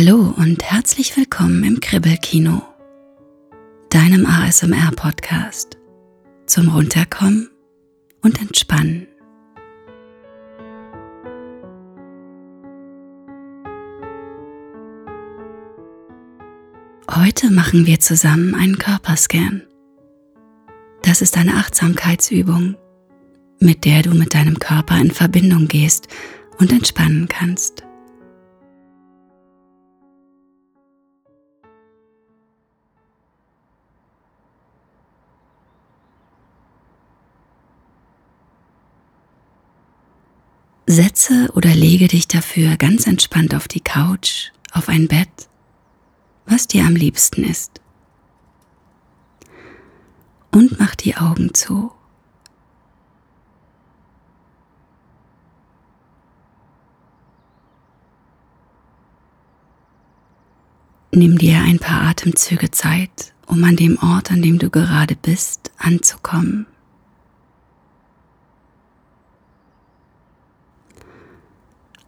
Hallo und herzlich willkommen im Kribbelkino, deinem ASMR-Podcast zum Runterkommen und Entspannen. Heute machen wir zusammen einen Körperscan. Das ist eine Achtsamkeitsübung, mit der du mit deinem Körper in Verbindung gehst und entspannen kannst. Setze oder lege dich dafür ganz entspannt auf die Couch, auf ein Bett, was dir am liebsten ist. Und mach die Augen zu. Nimm dir ein paar Atemzüge Zeit, um an dem Ort, an dem du gerade bist, anzukommen.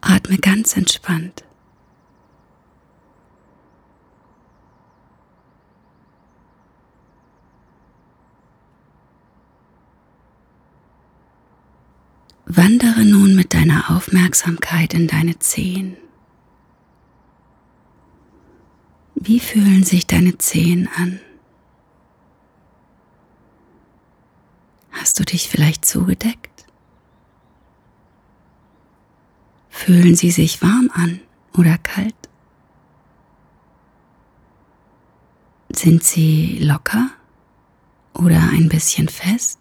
Atme ganz entspannt. Wandere nun mit deiner Aufmerksamkeit in deine Zehen. Wie fühlen sich deine Zehen an? Hast du dich vielleicht zugedeckt? Fühlen sie sich warm an oder kalt? Sind sie locker oder ein bisschen fest?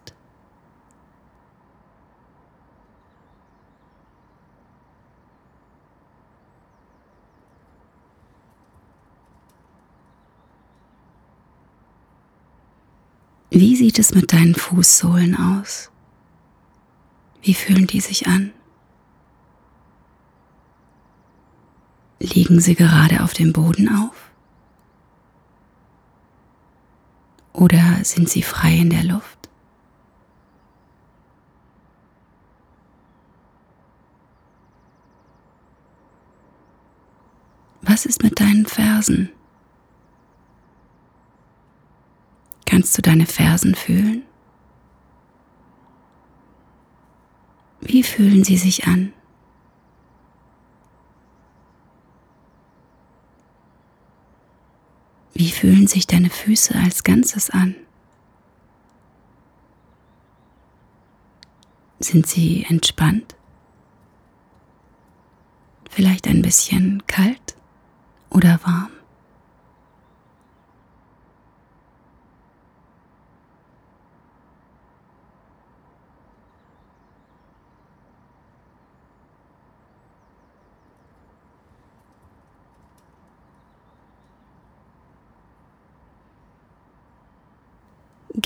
Wie sieht es mit deinen Fußsohlen aus? Wie fühlen die sich an? Liegen sie gerade auf dem Boden auf? Oder sind sie frei in der Luft? Was ist mit deinen Fersen? Kannst du deine Fersen fühlen? Wie fühlen sie sich an? Wie fühlen sich deine Füße als Ganzes an? Sind sie entspannt? Vielleicht ein bisschen kalt oder warm?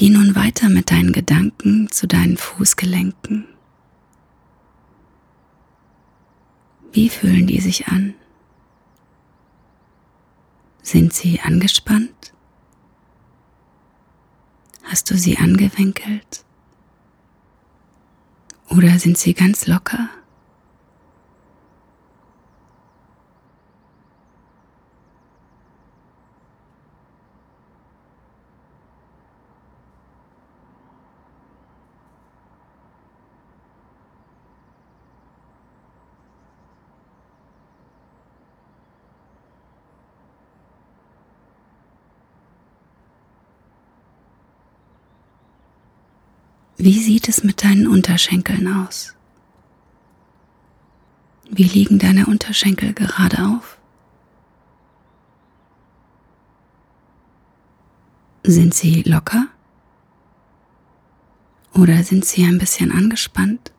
Geh nun weiter mit deinen Gedanken zu deinen Fußgelenken. Wie fühlen die sich an? Sind sie angespannt? Hast du sie angewinkelt? Oder sind sie ganz locker? Wie sieht es mit deinen Unterschenkeln aus? Wie liegen deine Unterschenkel gerade auf? Sind sie locker? Oder sind sie ein bisschen angespannt?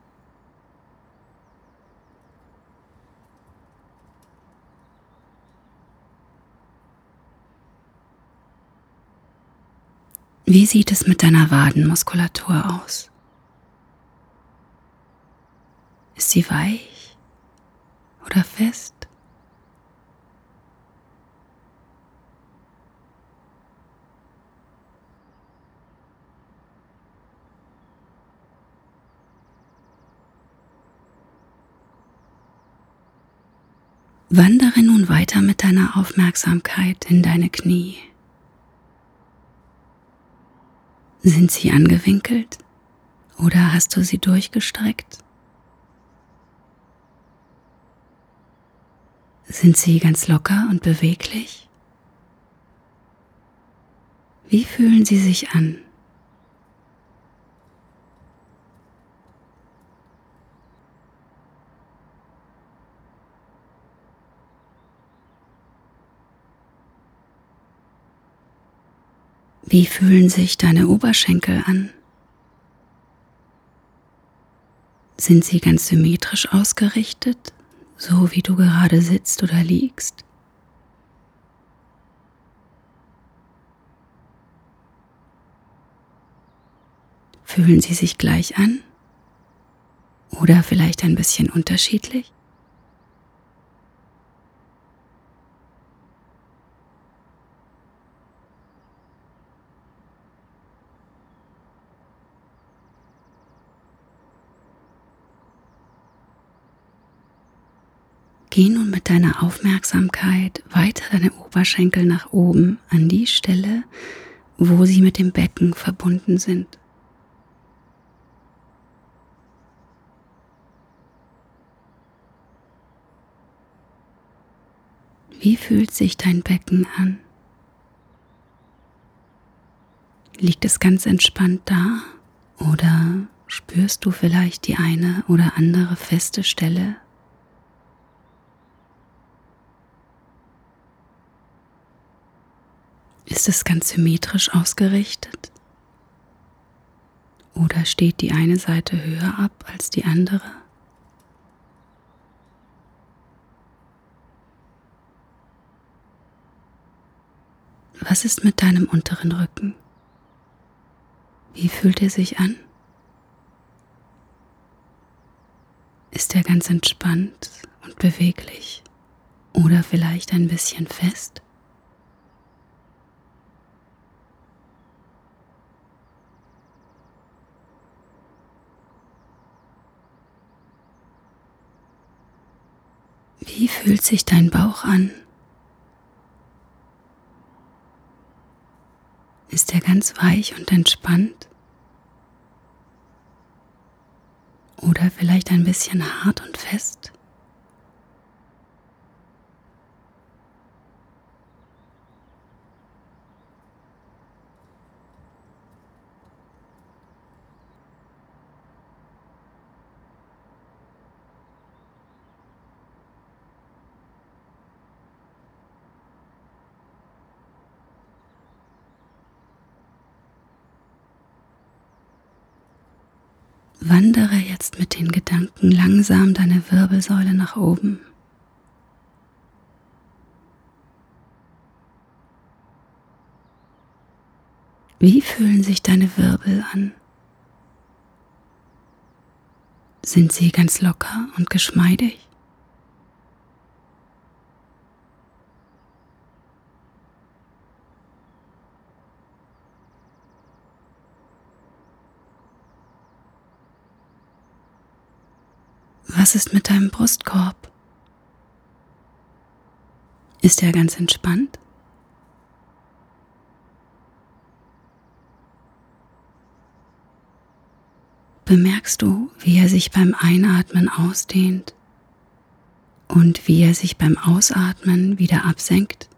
Wie sieht es mit deiner Wadenmuskulatur aus? Ist sie weich oder fest? Wandere nun weiter mit deiner Aufmerksamkeit in deine Knie. Sind sie angewinkelt oder hast du sie durchgestreckt? Sind sie ganz locker und beweglich? Wie fühlen sie sich an? Wie fühlen sich deine Oberschenkel an? Sind sie ganz symmetrisch ausgerichtet, so wie du gerade sitzt oder liegst? Fühlen sie sich gleich an? Oder vielleicht ein bisschen unterschiedlich? Geh nun mit deiner Aufmerksamkeit weiter deine Oberschenkel nach oben an die Stelle, wo sie mit dem Becken verbunden sind. Wie fühlt sich dein Becken an? Liegt es ganz entspannt da oder spürst du vielleicht die eine oder andere feste Stelle Ist es ganz symmetrisch ausgerichtet? Oder steht die eine Seite höher ab als die andere? Was ist mit deinem unteren Rücken? Wie fühlt er sich an? Ist er ganz entspannt und beweglich oder vielleicht ein bisschen fest? Wie fühlt sich dein Bauch an? Ist er ganz weich und entspannt? Oder vielleicht ein bisschen hart und fest? Wandere jetzt mit den Gedanken langsam deine Wirbelsäule nach oben. Wie fühlen sich deine Wirbel an? Sind sie ganz locker und geschmeidig? Was ist mit deinem Brustkorb? Ist er ganz entspannt? Bemerkst du, wie er sich beim Einatmen ausdehnt und wie er sich beim Ausatmen wieder absenkt?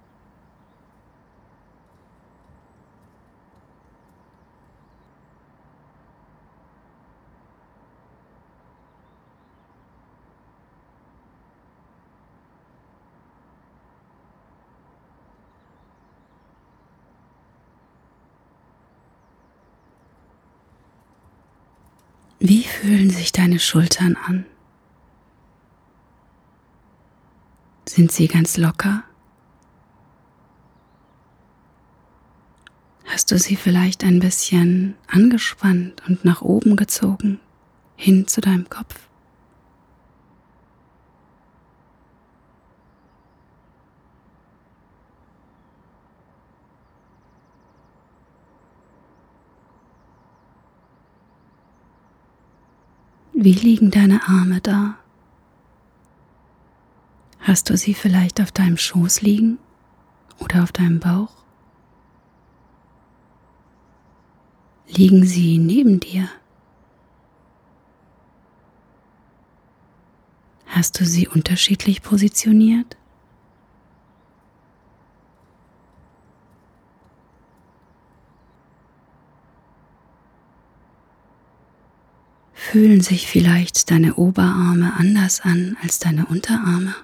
Wie fühlen sich deine Schultern an? Sind sie ganz locker? Hast du sie vielleicht ein bisschen angespannt und nach oben gezogen, hin zu deinem Kopf? Wie liegen deine Arme da? Hast du sie vielleicht auf deinem Schoß liegen oder auf deinem Bauch? Liegen sie neben dir? Hast du sie unterschiedlich positioniert? Fühlen sich vielleicht deine Oberarme anders an als deine Unterarme?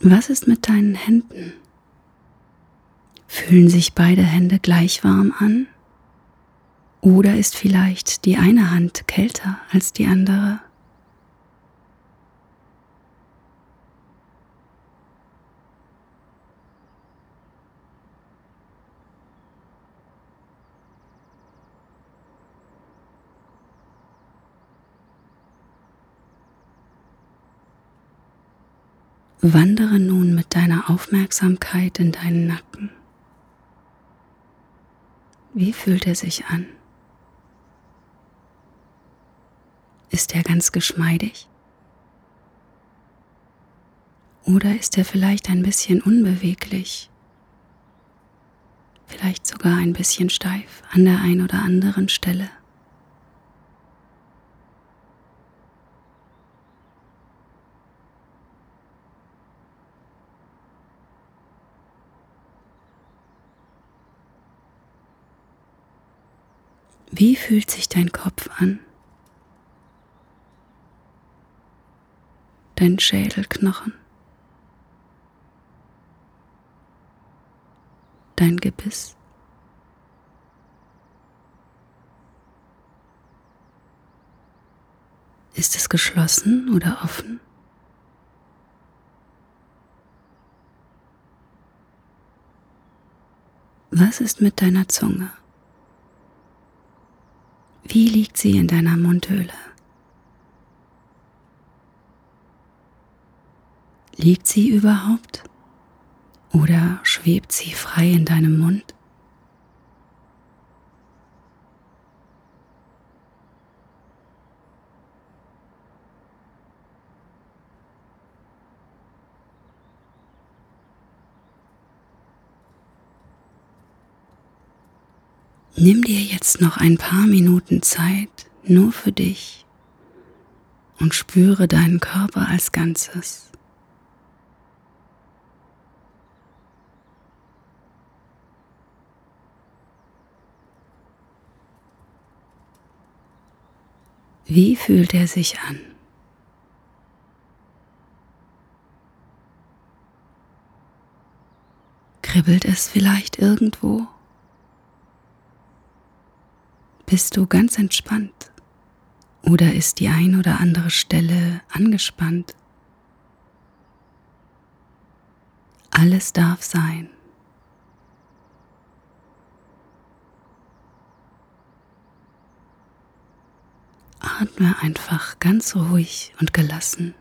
Was ist mit deinen Händen? Fühlen sich beide Hände gleich warm an? Oder ist vielleicht die eine Hand kälter als die andere? Wandere nun mit deiner Aufmerksamkeit in deinen Nacken. Wie fühlt er sich an? Ist er ganz geschmeidig? Oder ist er vielleicht ein bisschen unbeweglich? Vielleicht sogar ein bisschen steif an der ein oder anderen Stelle? Wie fühlt sich dein Kopf an? Dein Schädelknochen? Dein Gebiss? Ist es geschlossen oder offen? Was ist mit deiner Zunge? Wie liegt sie in deiner Mundhöhle? Liegt sie überhaupt? Oder schwebt sie frei in deinem Mund? Nimm dir jetzt noch ein paar Minuten Zeit nur für dich und spüre deinen Körper als Ganzes. Wie fühlt er sich an? Kribbelt es vielleicht irgendwo? Bist du ganz entspannt? Oder ist die ein oder andere Stelle angespannt? Alles darf sein. Atme einfach ganz ruhig und gelassen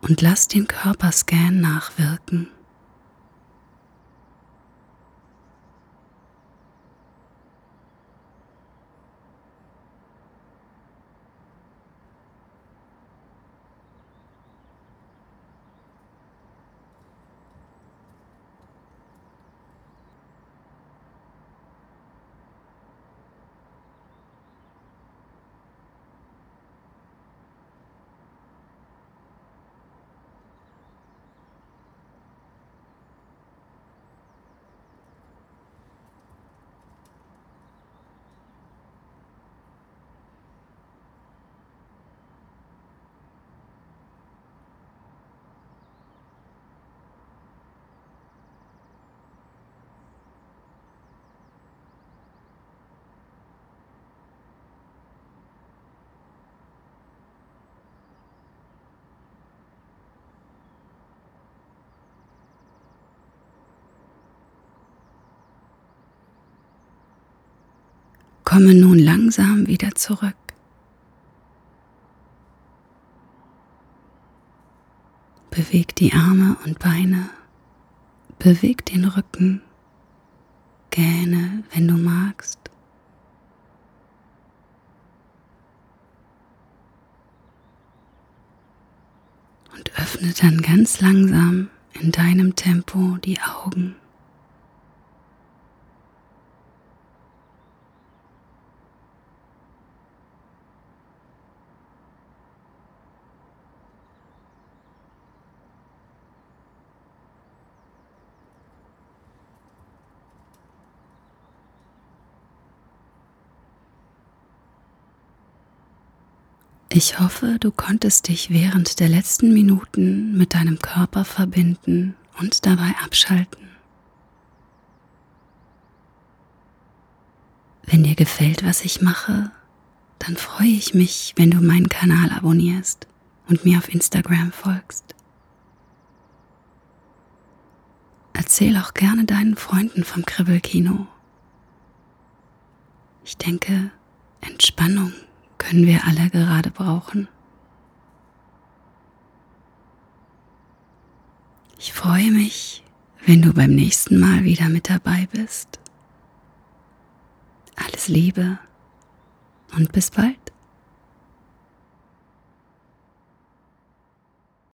und lass den Körperscan nachwirken. Komme nun langsam wieder zurück. Beweg die Arme und Beine Beweg den Rücken, gähne, wenn du magst. Und öffne dann ganz langsam in deinem Tempo die Augen. Ich hoffe, du konntest dich während der letzten Minuten mit deinem Körper verbinden und dabei abschalten. Wenn dir gefällt, was ich mache, dann freue ich mich, wenn du meinen Kanal abonnierst und mir auf Instagram folgst. Erzähl auch gerne deinen Freunden vom Kribbelkino. Ich denke, Entspannung können wir alle gerade brauchen. Ich freue mich, wenn du beim nächsten Mal wieder mit dabei bist. Alles Liebe und bis bald.